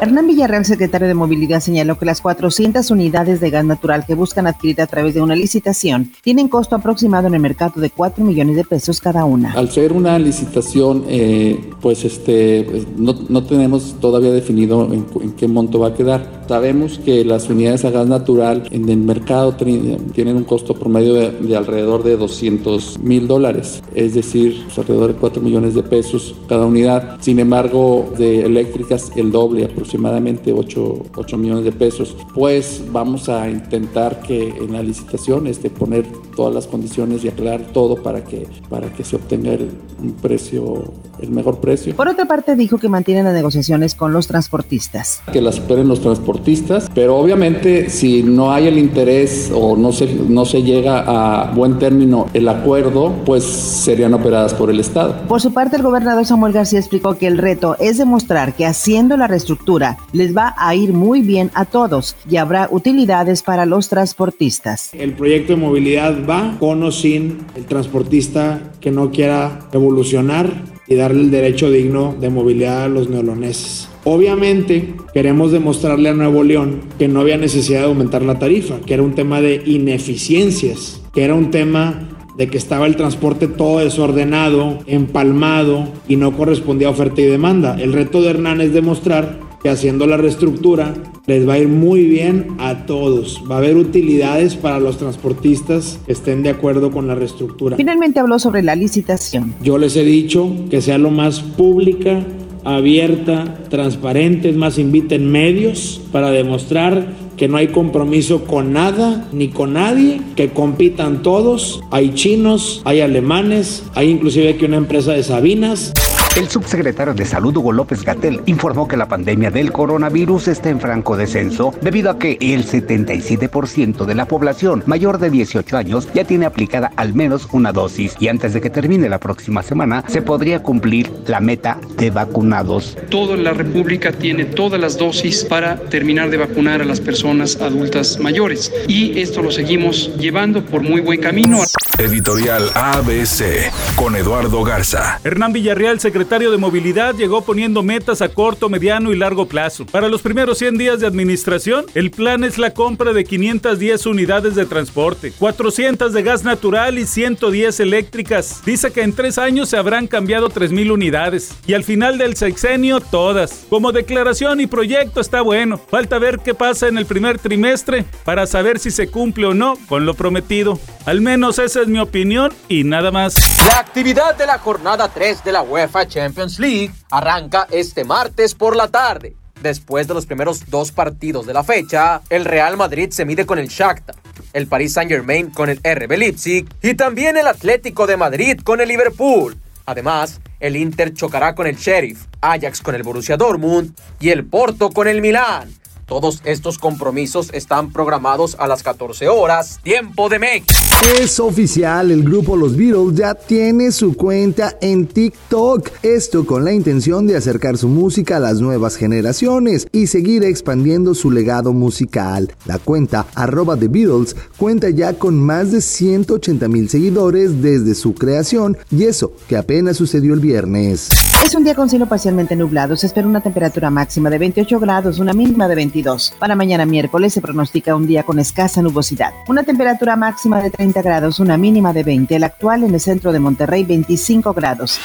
Hernán Villarreal, secretario de Movilidad, señaló que las 400 unidades de gas natural que buscan adquirir a través de una licitación tienen costo aproximado en el mercado de 4 millones de pesos cada una. Al ser una licitación, eh, pues este, no, tenemos todavía definido en, qué monto va a quedar. Sabemos que las unidades a gas natural en el mercado tienen un costo promedio de, alrededor de 200 mil dólares, es decir, pues, alrededor de 4 millones de pesos cada unidad. Sin embargo, de eléctricas el doble aproximadamente aproximadamente 8, 8 millones de pesos, pues vamos a intentar que en la licitación este, poner todas las condiciones y aclarar todo para que, para que se obtenga un precio, el mejor precio. Por otra parte, dijo que mantienen las negociaciones con los transportistas. Que las esperen los transportistas, pero obviamente si no hay el interés o no se, no se llega a buen término el acuerdo, pues serían operadas por el Estado. Por su parte, el gobernador Samuel García explicó que el reto es demostrar que haciendo la reestructura les va a ir muy bien a todos y habrá utilidades para los transportistas. El proyecto de movilidad va con o sin el transportista que no quiera evolucionar y darle el derecho digno de movilidad a los neoloneses. Obviamente queremos demostrarle a Nuevo León que no había necesidad de aumentar la tarifa, que era un tema de ineficiencias, que era un tema de que estaba el transporte todo desordenado, empalmado y no correspondía a oferta y demanda. El reto de Hernán es demostrar que haciendo la reestructura les va a ir muy bien a todos. Va a haber utilidades para los transportistas que estén de acuerdo con la reestructura. Finalmente habló sobre la licitación. Yo les he dicho que sea lo más pública, abierta, transparente, es más, inviten medios para demostrar que no hay compromiso con nada ni con nadie, que compitan todos. Hay chinos, hay alemanes, hay inclusive aquí una empresa de Sabinas. El subsecretario de Salud, Hugo López Gatel, informó que la pandemia del coronavirus está en franco descenso debido a que el 77% de la población mayor de 18 años ya tiene aplicada al menos una dosis y antes de que termine la próxima semana se podría cumplir la meta de vacunados. Toda la República tiene todas las dosis para terminar de vacunar a las personas adultas mayores y esto lo seguimos llevando por muy buen camino. Editorial ABC con Eduardo Garza. Hernán Villarreal, secretario de Movilidad, llegó poniendo metas a corto, mediano y largo plazo. Para los primeros 100 días de administración, el plan es la compra de 510 unidades de transporte, 400 de gas natural y 110 eléctricas. Dice que en tres años se habrán cambiado 3.000 unidades y al final del sexenio todas. Como declaración y proyecto está bueno. Falta ver qué pasa en el primer trimestre para saber si se cumple o no con lo prometido. Al menos ese es mi opinión y nada más. La actividad de la jornada 3 de la UEFA Champions League arranca este martes por la tarde. Después de los primeros dos partidos de la fecha, el Real Madrid se mide con el Shakhtar, el Paris Saint-Germain con el RB Leipzig y también el Atlético de Madrid con el Liverpool. Además, el Inter chocará con el Sheriff, Ajax con el Borussia Dortmund y el Porto con el Milán. Todos estos compromisos están programados a las 14 horas, tiempo de México. Es oficial, el grupo Los Beatles ya tiene su cuenta en TikTok. Esto con la intención de acercar su música a las nuevas generaciones y seguir expandiendo su legado musical. La cuenta arroba The Beatles cuenta ya con más de 180 mil seguidores desde su creación y eso que apenas sucedió el viernes. Es un día con cielo parcialmente nublado. Se espera una temperatura máxima de 28 grados, una mínima de 22. Para mañana miércoles se pronostica un día con escasa nubosidad. Una temperatura máxima de 30 grados, una mínima de 20. El actual en el centro de Monterrey, 25 grados.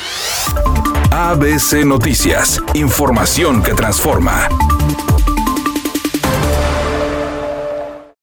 ABC Noticias. Información que transforma.